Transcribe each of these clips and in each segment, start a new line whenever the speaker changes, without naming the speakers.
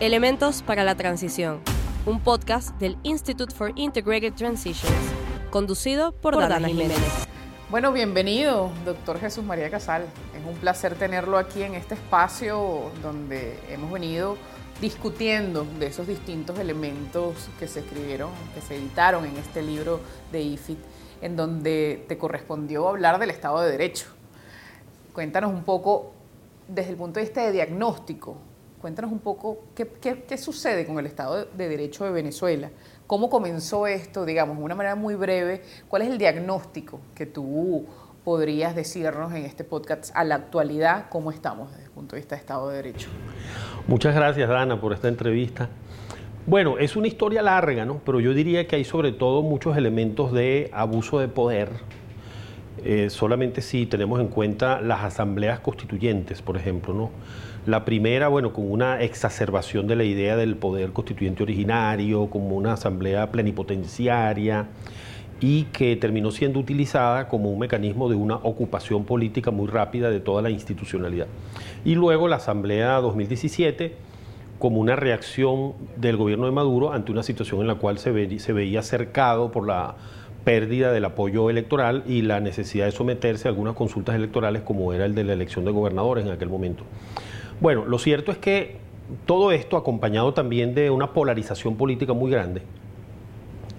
Elementos para la Transición, un podcast del Institute for Integrated Transitions, conducido por, Dana, Jiménez.
Bueno, bienvenido, doctor Jesús María Casal. Es un placer tenerlo aquí en este espacio donde hemos venido discutiendo de esos distintos elementos que se escribieron, que se editaron en este libro de IFIT, en donde te correspondió hablar del Estado de Derecho. Cuéntanos un poco desde el punto de vista de diagnóstico, cuéntanos un poco qué, sucede con el Estado de Derecho de Venezuela, cómo comenzó esto, digamos, de una manera muy breve, cuál es el diagnóstico que tú podrías decirnos en este podcast a la actualidad, cómo estamos desde el punto de vista de Estado de Derecho.
Muchas gracias, Dana, por esta entrevista. Bueno, es una historia larga, ¿no? Pero yo diría que hay sobre todo muchos elementos de abuso de poder. Eh, solamente si tenemos en cuenta las asambleas constituyentes, por ejemplo, ¿no? La primera, bueno, con una exacerbación de la idea del poder constituyente originario, como una asamblea plenipotenciaria, y que terminó siendo utilizada como un mecanismo de una ocupación política muy rápida de toda la institucionalidad. Y luego la Asamblea 2017 como una reacción del gobierno de Maduro ante una situación en la cual se, veía cercado por la pérdida del apoyo electoral y la necesidad de someterse a algunas consultas electorales como era el de la elección de gobernadores en aquel momento. Bueno, lo cierto es que todo esto acompañado también de una polarización política muy grande,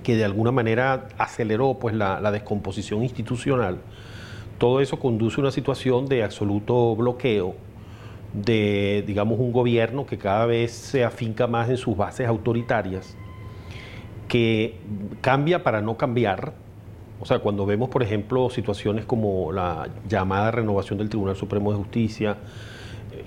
que de alguna manera aceleró pues, la, descomposición institucional, todo eso conduce a una situación de absoluto bloqueo de, digamos, un gobierno que cada vez se afinca más en sus bases autoritarias, que cambia para no cambiar. O sea, cuando vemos, por ejemplo, situaciones como la llamada renovación del Tribunal Supremo de Justicia,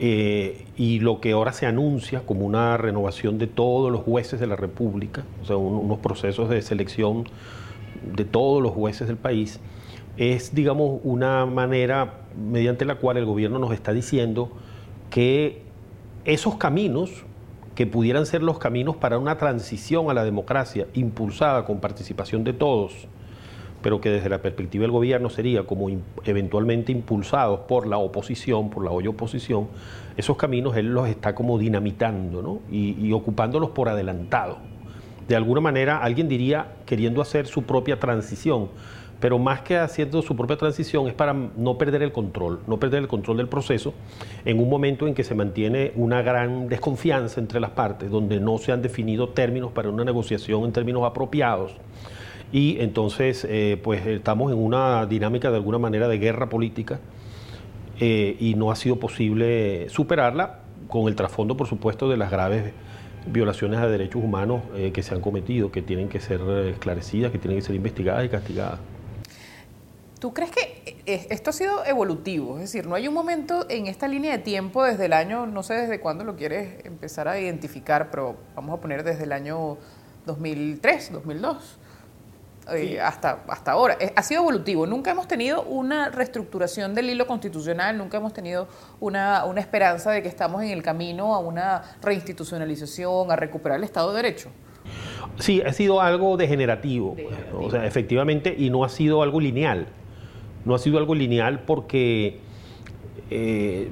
eh, y lo que ahora se anuncia como una renovación de todos los jueces de la República, o sea, unos procesos de selección de todos los jueces del país, es, digamos, una manera mediante la cual el gobierno nos está diciendo que esos caminos, que pudieran ser los caminos para una transición a la democracia impulsada con participación de todos, pero que desde la perspectiva del gobierno sería como eventualmente impulsados por la oposición, por la hoy oposición, esos caminos él los está como dinamitando ¿no? y, ocupándolos por adelantado. De alguna manera, alguien diría queriendo hacer su propia transición, pero más que haciendo su propia transición es para no perder el control, no perder el control del proceso en un momento en que se mantiene una gran desconfianza entre las partes, donde no se han definido términos para una negociación en términos apropiados y entonces eh, pues estamos en una dinámica de alguna manera de guerra política eh, y no ha sido posible superarla con el trasfondo por supuesto de las graves violaciones a derechos humanos eh, que se han cometido, que tienen que ser esclarecidas, que tienen que ser investigadas y castigadas.
¿Tú crees que esto ha sido evolutivo? Es decir, no hay un momento en esta línea de tiempo desde el año, no sé desde cuándo lo quieres empezar a identificar, pero vamos a poner desde el año 2003, 2002, eh, hasta, hasta ahora. Eh, ha sido evolutivo. Nunca hemos tenido una reestructuración del hilo constitucional, nunca hemos tenido una, una esperanza de que estamos en el camino a una reinstitucionalización, a recuperar el Estado de Derecho.
Sí, ha sido algo degenerativo, o sea, efectivamente, y no ha sido algo lineal. No ha sido algo lineal porque eh,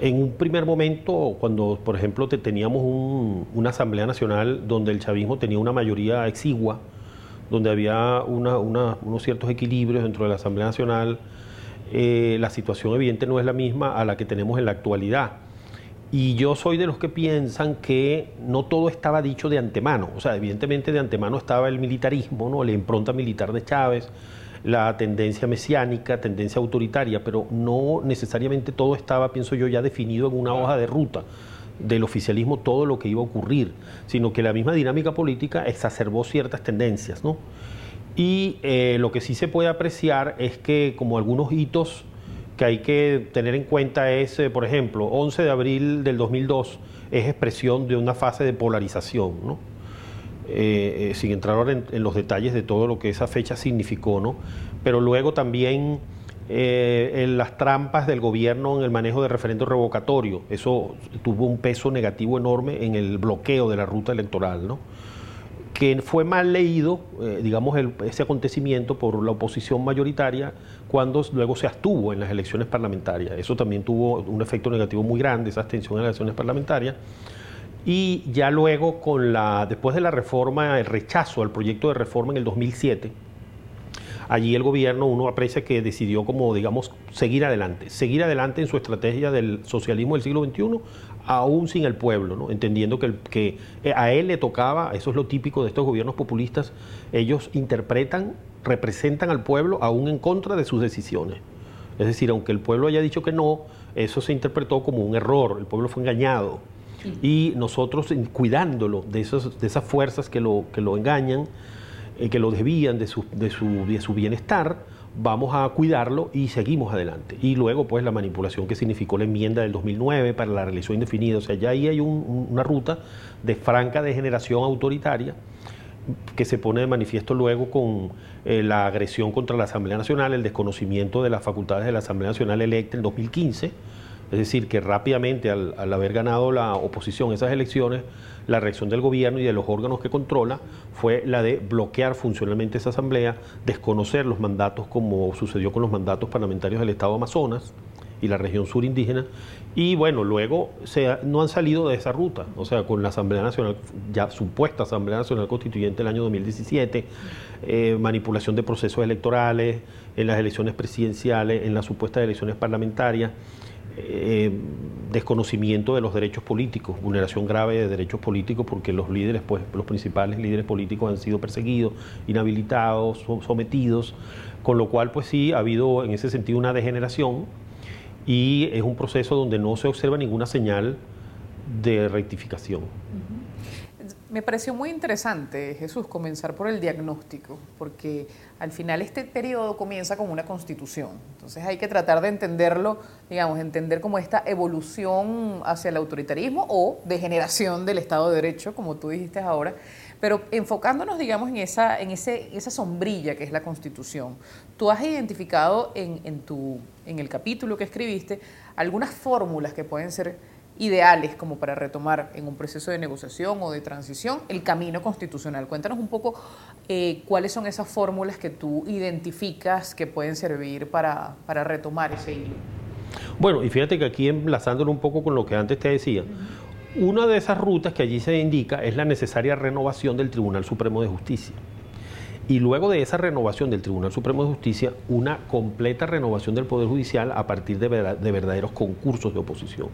en un primer momento, cuando, por ejemplo, teníamos una Asamblea Nacional donde el chavismo tenía una mayoría exigua, donde había unos ciertos equilibrios dentro de la Asamblea Nacional, eh, la situación evidente no es la misma a la que tenemos en la actualidad. Y yo soy de los que piensan que no todo estaba dicho de antemano. O sea, evidentemente de antemano estaba el militarismo, ¿no? la impronta militar de Chávez, la tendencia mesiánica, tendencia autoritaria, pero no necesariamente todo estaba, pienso yo, ya definido en una hoja de ruta del oficialismo todo lo que iba a ocurrir, sino que la misma dinámica política exacerbó ciertas tendencias. ¿no? Y eh, lo que sí se puede apreciar es que como algunos hitos que hay que tener en cuenta es, eh, por ejemplo, 11 de abril del 2002 es expresión de una fase de polarización, ¿no? Eh, sin entrar ahora en, en, los detalles de todo lo que esa fecha significó, ¿no? pero luego también eh, en las trampas del gobierno en el manejo de referendo revocatorio. Eso tuvo un peso negativo enorme en el bloqueo de la ruta electoral, ¿no? que fue mal leído, eh, digamos, ese acontecimiento por la oposición mayoritaria cuando luego se abstuvo en las elecciones parlamentarias. Eso también tuvo un efecto negativo muy grande, esa abstención en las elecciones parlamentarias. Y ya luego, con la, después de la reforma, el rechazo al proyecto de reforma en el 2007, allí el gobierno, uno aprecia que decidió como, digamos, seguir adelante, seguir adelante en su estrategia del socialismo del siglo XXI, aún sin el pueblo, ¿no? entendiendo que, que a él le tocaba, eso es lo típico de estos gobiernos populistas, ellos interpretan, representan al pueblo aún en contra de sus decisiones. Es decir, aunque el pueblo haya dicho que no, eso se interpretó como un error, el pueblo fue engañado. Y nosotros, cuidándolo de, esos, de esas fuerzas que lo, que lo engañan, eh, que lo desvían de su, de, su, de su bienestar, vamos a cuidarlo y seguimos adelante. Y luego, pues, la manipulación que significó la enmienda del 2009 para la reelección indefinida. O sea, ya ahí hay una ruta de franca degeneración autoritaria que se pone de manifiesto luego con eh, la agresión contra la Asamblea Nacional, el desconocimiento de las facultades de la Asamblea Nacional electa en 2015 es decir, que rápidamente al, haber ganado la oposición esas elecciones, la reacción del gobierno y de los órganos que controla fue la de bloquear funcionalmente esa asamblea, desconocer los mandatos como sucedió con los mandatos parlamentarios del Estado Amazonas y la región sur indígena. Y bueno, luego no han salido de esa ruta, o sea, con la Asamblea Nacional, ya supuesta Asamblea Nacional Constituyente del año 2017, eh, manipulación de procesos electorales, en las elecciones presidenciales, en las supuestas elecciones parlamentarias. Eh, desconocimiento de los derechos políticos, vulneración grave de derechos políticos porque los líderes, pues los principales líderes políticos han sido perseguidos, inhabilitados, sometidos, con lo cual pues sí ha habido en ese sentido una degeneración y es un proceso donde no se observa ninguna señal de rectificación.
Me pareció muy interesante, Jesús, comenzar por el diagnóstico, porque al final este periodo comienza con una constitución. Entonces hay que tratar de entenderlo, digamos, entender como esta evolución hacia el autoritarismo o degeneración del Estado de Derecho, como tú dijiste ahora, pero enfocándonos, digamos, en esa, en ese, esa sombrilla que es la constitución. Tú has identificado en, en, tu, en el capítulo que escribiste algunas fórmulas que pueden ser ideales como para retomar en un proceso de negociación o de transición el camino constitucional. Cuéntanos un poco eh, cuáles son esas fórmulas que tú identificas que pueden servir para, retomar ese hilo.
Bueno, y fíjate que aquí enlazándolo un poco con lo que antes te decía, una de esas rutas que allí se indica es la necesaria renovación del Tribunal Supremo de Justicia. Y luego de esa renovación del Tribunal Supremo de Justicia, una completa renovación del Poder Judicial a partir de, de verdaderos concursos de oposición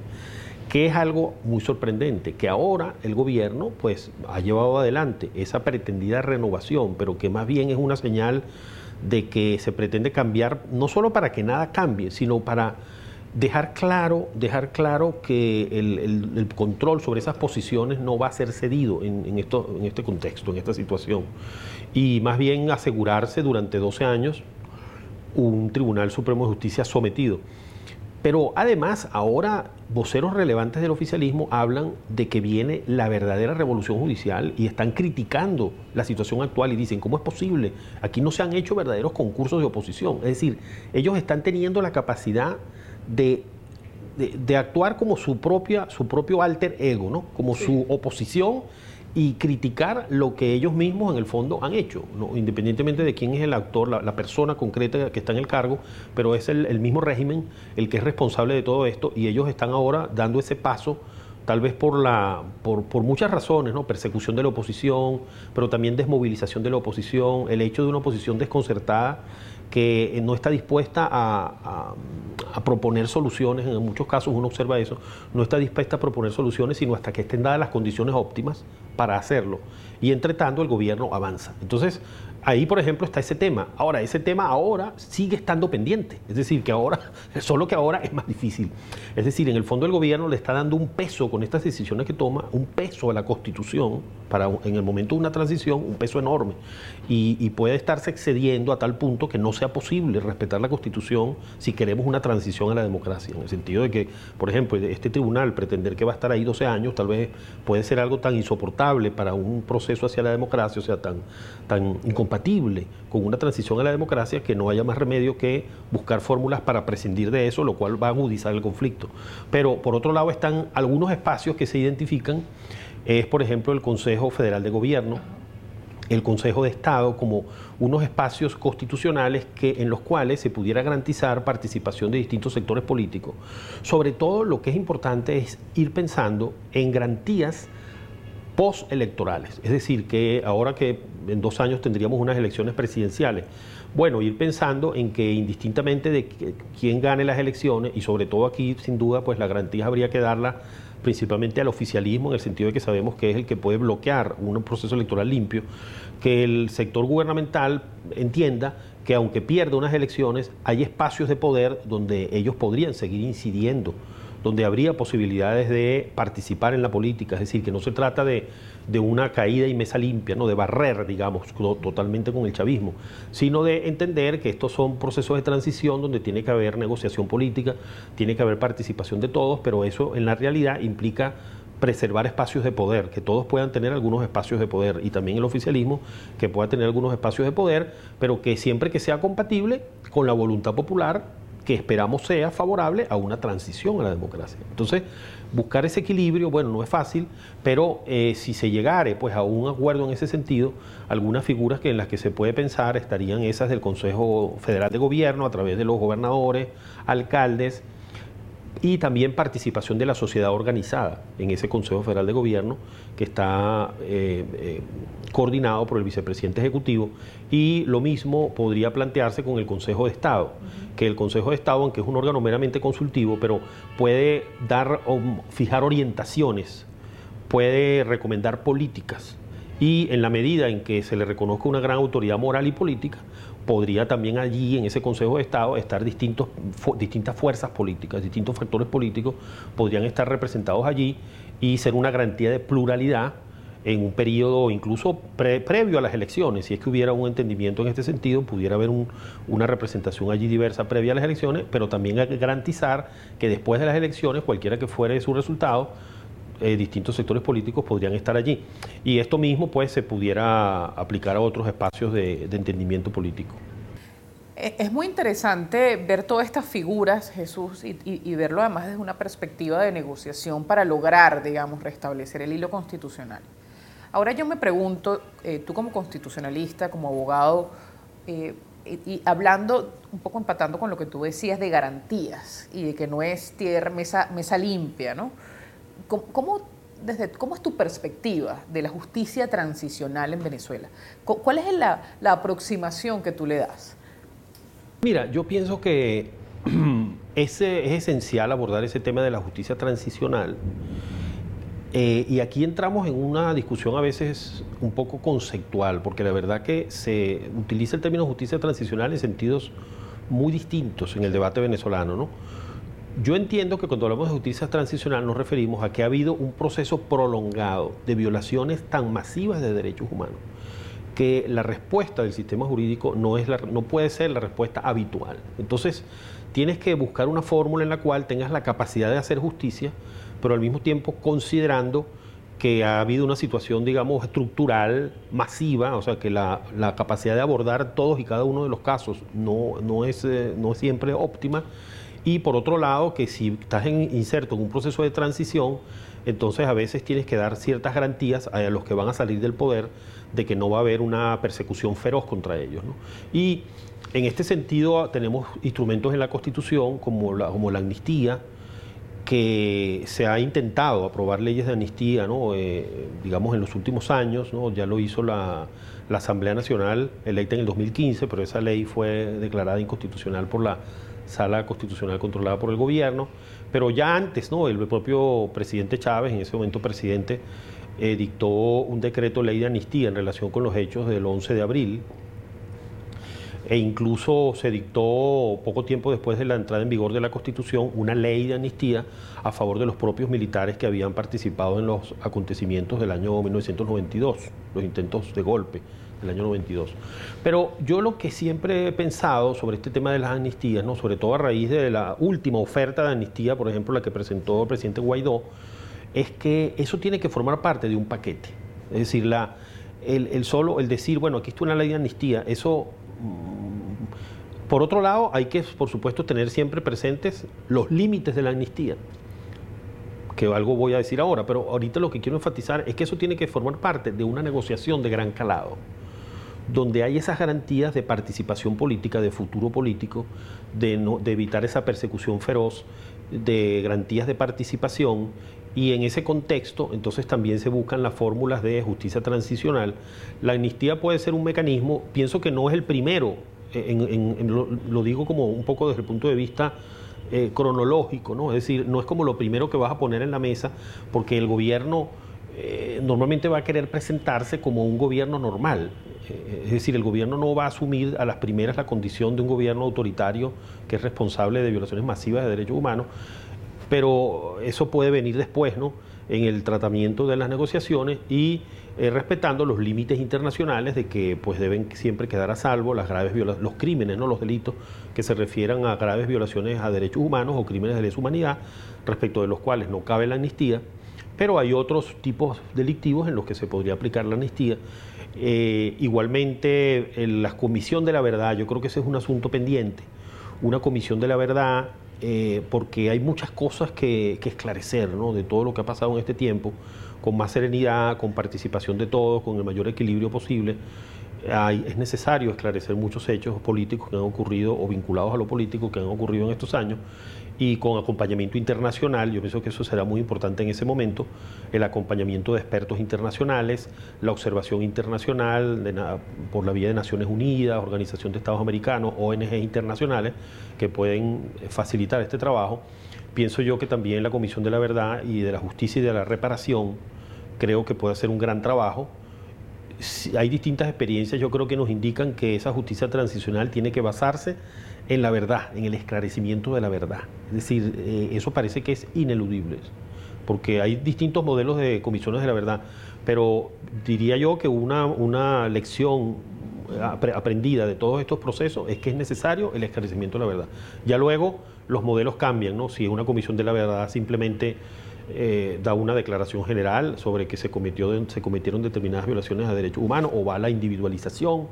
que es algo muy sorprendente, que ahora el gobierno pues ha llevado adelante esa pretendida renovación, pero que más bien es una señal de que se pretende cambiar, no solo para que nada cambie, sino para dejar claro, dejar claro que el, control sobre esas posiciones no va a ser cedido en, este contexto, en esta situación, y más bien asegurarse durante 12 años un Tribunal Supremo de Justicia sometido. Pero además, ahora voceros relevantes del oficialismo hablan de que viene la verdadera revolución judicial y están criticando la situación actual y dicen, ¿cómo es posible? Aquí no se han hecho verdaderos concursos de oposición. Es decir, ellos están teniendo la capacidad de, de, actuar como su, propia, su propio alter ego, ¿no? como su oposición y criticar lo que ellos mismos en el fondo han hecho, independientemente de quién es el actor, la, persona concreta que está en el cargo, pero es el, mismo régimen el que es responsable de todo esto y ellos están ahora dando ese paso tal vez por, la, por, por, muchas razones, ¿no? persecución de la oposición, pero también desmovilización de la oposición, el hecho de una oposición desconcertada que no está dispuesta a, proponer soluciones, en muchos casos uno observa eso, no está dispuesta a proponer soluciones sino hasta que estén dadas las condiciones óptimas para hacerlo. Y entre tanto el gobierno avanza. Entonces, Ahí, por ejemplo, está ese tema. Ahora, ese tema ahora sigue estando pendiente. Es decir, que ahora, solo que ahora es más difícil. Es decir, en el fondo el gobierno le está dando un peso con estas decisiones que toma, un peso a la Constitución, para en el momento de una transición, un peso enorme. Y, puede estarse excediendo a tal punto que no sea posible respetar la Constitución si queremos una transición a la democracia. En el sentido de que, por ejemplo, este tribunal pretender que va a estar ahí 12 años, tal vez puede ser algo tan insoportable para un proceso hacia la democracia, o sea, tan, tan incompatible con una transición a la democracia que no haya más remedio que buscar fórmulas para prescindir de eso, lo cual va a agudizar el conflicto. Pero por otro lado están algunos espacios que se identifican, es por ejemplo el Consejo Federal de Gobierno, el Consejo de Estado como unos espacios constitucionales que, en los cuales se pudiera garantizar participación de distintos sectores políticos. Sobre todo lo que es importante es ir pensando en garantías postelectorales, es decir, que ahora que en dos años tendríamos unas elecciones presidenciales, bueno, ir pensando en que indistintamente de quién gane las elecciones, y sobre todo aquí, sin duda, pues la garantía habría que darla principalmente al oficialismo, en el sentido de que sabemos que es el que puede bloquear un proceso electoral limpio, que el sector gubernamental entienda que aunque pierda unas elecciones, hay espacios de poder donde ellos podrían seguir incidiendo donde habría posibilidades de participar en la política, es decir, que no se trata de, una caída y mesa limpia, no de barrer, digamos, totalmente con el chavismo, sino de entender que estos son procesos de transición donde tiene que haber negociación política, tiene que haber participación de todos, pero eso en la realidad implica preservar espacios de poder, que todos puedan tener algunos espacios de poder y también el oficialismo que pueda tener algunos espacios de poder, pero que siempre que sea compatible con la voluntad popular que esperamos sea favorable a una transición a la democracia. Entonces, buscar ese equilibrio, bueno, no es fácil, pero eh, si se llegare pues, a un acuerdo en ese sentido, algunas figuras que en las que se puede pensar estarían esas del Consejo Federal de Gobierno a través de los gobernadores, alcaldes, y también participación de la sociedad organizada en ese Consejo Federal de Gobierno que está eh, eh, coordinado por el vicepresidente ejecutivo y lo mismo podría plantearse con el Consejo de Estado, que el Consejo de Estado, aunque es un órgano meramente consultivo, pero puede dar o fijar orientaciones, puede recomendar políticas y en la medida en que se le reconozca una gran autoridad moral y política, podría también allí, en ese Consejo de Estado, estar distintos, distintas fuerzas políticas, distintos factores políticos, podrían estar representados allí y ser una garantía de pluralidad en un periodo incluso previo a las elecciones, si es que hubiera un entendimiento en este sentido, pudiera haber una representación allí diversa previa a las elecciones, pero también garantizar que después de las elecciones, cualquiera que fuere su resultado, eh, distintos sectores políticos podrían estar allí. Y esto mismo pues se pudiera aplicar a otros espacios de, entendimiento político.
E, es muy interesante ver todas estas figuras, Jesús, y, verlo además desde una perspectiva de negociación para lograr, digamos, restablecer el hilo constitucional. Ahora yo me pregunto, eh, tú como constitucionalista, como abogado, eh, y, hablando, un poco empatando con lo que tú decías de garantías y de que no es tierra, mesa, mesa limpia, ¿no? ¿Cómo, desde, ¿Cómo es tu perspectiva de la justicia transicional en Venezuela? ¿Cuál es la, aproximación que tú le das?
Mira, yo pienso que es, es esencial abordar ese tema de la justicia transicional. Eh, y aquí entramos en una discusión a veces un poco conceptual, porque la verdad que se utiliza el término justicia transicional en sentidos muy distintos en el debate venezolano, ¿no? Yo entiendo que cuando hablamos de justicia transicional nos referimos a que ha habido un proceso prolongado de violaciones tan masivas de derechos humanos que la respuesta del sistema jurídico no, es la, no puede ser la respuesta habitual. Entonces, tienes que buscar una fórmula en la cual tengas la capacidad de hacer justicia, pero al mismo tiempo considerando que ha habido una situación, digamos, estructural, masiva, o sea, que la, capacidad de abordar todos y cada uno de los casos no, no, es, eh, no es siempre óptima y por otro lado, que si estás inserto en un proceso de transición, entonces a veces tienes que dar ciertas garantías a los que van a salir del poder de que no va a haber una persecución feroz contra ellos. Y en este sentido tenemos instrumentos en la Constitución como la, como la amnistía, que se ha intentado aprobar leyes de amnistía. Eh, digamos, en los últimos años, ya lo hizo la, la Asamblea Nacional, electa en el 2015, pero esa ley fue declarada inconstitucional por la sala constitucional controlada por el gobierno, pero ya antes, ¿no? El propio presidente Chávez, en ese momento presidente, eh, dictó un decreto ley de amnistía en relación con los hechos del 11 de abril, e incluso se dictó poco tiempo después de la entrada en vigor de la Constitución una ley de amnistía a favor de los propios militares que habían participado en los acontecimientos del año 1992, los intentos de golpe del año 92. Pero yo lo que siempre he pensado sobre este tema de las amnistías, ¿no? sobre todo a raíz de la última oferta de amnistía, por ejemplo, la que presentó el presidente Guaidó, es que eso tiene que formar parte de un paquete. Es decir, la, el, solo, el decir, bueno, aquí está una ley de amnistía, eso... Mm, por otro lado, hay que, por supuesto, tener siempre presentes los límites de la amnistía que algo voy a decir ahora, pero ahorita lo que quiero enfatizar es que eso tiene que formar parte de una negociación de gran calado, donde hay esas garantías de participación política, de futuro político, de, de evitar esa persecución feroz, de garantías de participación y en ese contexto entonces también se buscan las fórmulas de justicia transicional. La amnistía puede ser un mecanismo, pienso que no es el primero, lo, digo como un poco desde el punto de vista eh, cronológico, ¿no? es decir, no es como lo primero que vas a poner en la mesa porque el gobierno eh, normalmente va a querer presentarse como un gobierno normal. Eh, es decir, el gobierno no va a asumir a las primeras la condición de un gobierno autoritario que es responsable de violaciones masivas de derechos humanos, pero eso puede venir después, ¿no? En el tratamiento de las negociaciones y eh, respetando los límites internacionales de que pues deben siempre quedar a salvo las graves los crímenes, no los delitos que se refieran a graves violaciones a derechos humanos o crímenes de lesa humanidad, respecto de los cuales no cabe la amnistía, pero hay otros tipos delictivos en los que se podría aplicar la amnistía. Eh, igualmente, la comisión de la verdad, yo creo que ese es un asunto pendiente. Una comisión de la verdad eh, porque hay muchas cosas que, esclarecer ¿no? de todo lo que ha pasado en este tiempo, con más serenidad, con participación de todos, con el mayor equilibrio posible. es necesario esclarecer muchos hechos políticos que han ocurrido o vinculados a lo político que han ocurrido en estos años y con acompañamiento internacional, yo pienso que eso será muy importante en ese momento, el acompañamiento de expertos internacionales, la observación internacional por la vía de Naciones Unidas, Organización de Estados Americanos, ONG internacionales que pueden facilitar este trabajo. Pienso yo que también la Comisión de la Verdad y de la Justicia y de la Reparación creo que puede hacer un gran trabajo. Hay distintas experiencias, yo creo que nos indican que esa justicia transicional tiene que basarse en la verdad, en el esclarecimiento de la verdad. Es decir, eh, eso parece que es ineludible, porque hay distintos modelos de comisiones de la verdad, pero diría yo que una, una lección aprendida de todos estos procesos es que es necesario el esclarecimiento de la verdad. Ya luego los modelos cambian, ¿no? Si una comisión de la verdad simplemente eh, da una declaración general sobre que se, cometió, se cometieron determinadas violaciones a derechos humanos o va a la individualización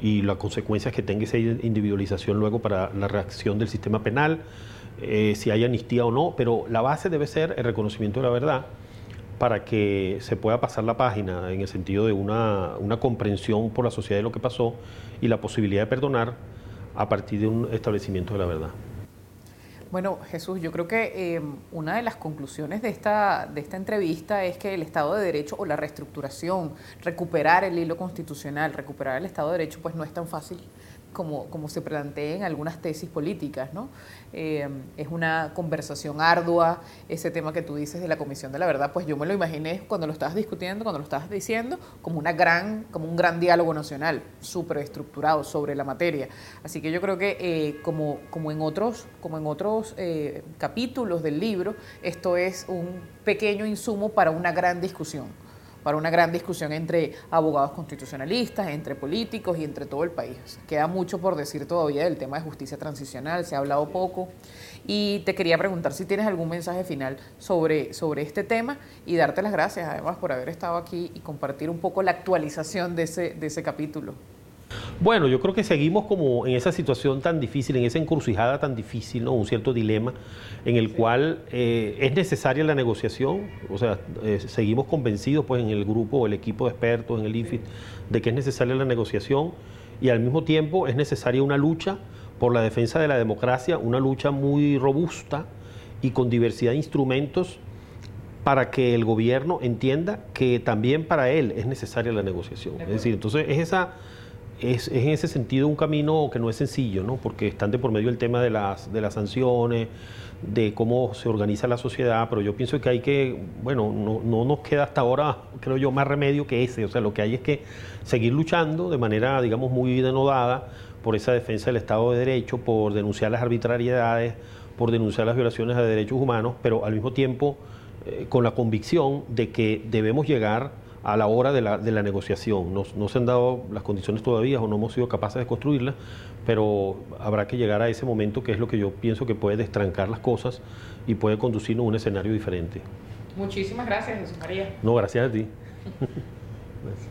y las consecuencias que tenga esa individualización luego para la reacción del sistema penal, eh, si hay amnistía o no, pero la base debe ser el reconocimiento de la verdad para que se pueda pasar la página en el sentido de una, una comprensión por la sociedad de lo que pasó y la posibilidad de perdonar a partir de un establecimiento de la verdad.
Bueno, Jesús, yo creo que eh, una de las conclusiones de esta, de esta entrevista es que el Estado de Derecho o la reestructuración, recuperar el hilo constitucional, recuperar el Estado de Derecho, pues no es tan fácil como, como se plantea en algunas tesis políticas, ¿no? Eh, es una conversación ardua, ese tema que tú dices de la Comisión de la Verdad, pues yo me lo imaginé cuando lo estabas discutiendo, cuando lo estabas diciendo, como, una gran, como un gran diálogo nacional, súper estructurado sobre la materia. Así que yo creo que eh, como, como en otros, como en otros eh, capítulos del libro, esto es un pequeño insumo para una gran discusión para una gran discusión entre abogados constitucionalistas, entre políticos y entre todo el país. Queda mucho por decir todavía del tema de justicia transicional, se ha hablado poco. Y te quería preguntar si tienes algún mensaje final sobre, sobre este tema y darte las gracias además por haber estado aquí y compartir un poco la actualización de ese, de ese capítulo.
Bueno, yo creo que seguimos como en esa situación tan difícil, en esa encrucijada tan difícil, ¿no? un cierto dilema en el cual eh, es necesaria la negociación, o sea, eh, seguimos convencidos pues en el grupo, el equipo de expertos, en el IFIT, de que es necesaria la negociación y al mismo tiempo es necesaria una lucha por la defensa de la democracia, una lucha muy robusta y con diversidad de instrumentos para que el gobierno entienda que también para él es necesaria la negociación. Es decir, entonces es esa es, en ese sentido un camino que no es sencillo, ¿no? porque están de por medio el tema de las, de las sanciones, de cómo se organiza la sociedad, pero yo pienso que hay que, bueno, no, no, nos queda hasta ahora, creo yo, más remedio que ese, o sea, lo que hay es que seguir luchando de manera, digamos, muy denodada por esa defensa del Estado de Derecho, por denunciar las arbitrariedades, por denunciar las violaciones de derechos humanos, pero al mismo tiempo eh, con la convicción de que debemos llegar a la hora de la, de la negociación. No, no, se han dado las condiciones todavía o no hemos sido capaces de construirlas, pero habrá que llegar a ese momento que es lo que yo pienso que puede destrancar las cosas y puede conducirnos a un escenario diferente.
Muchísimas gracias, Jesús María.
No, gracias a ti.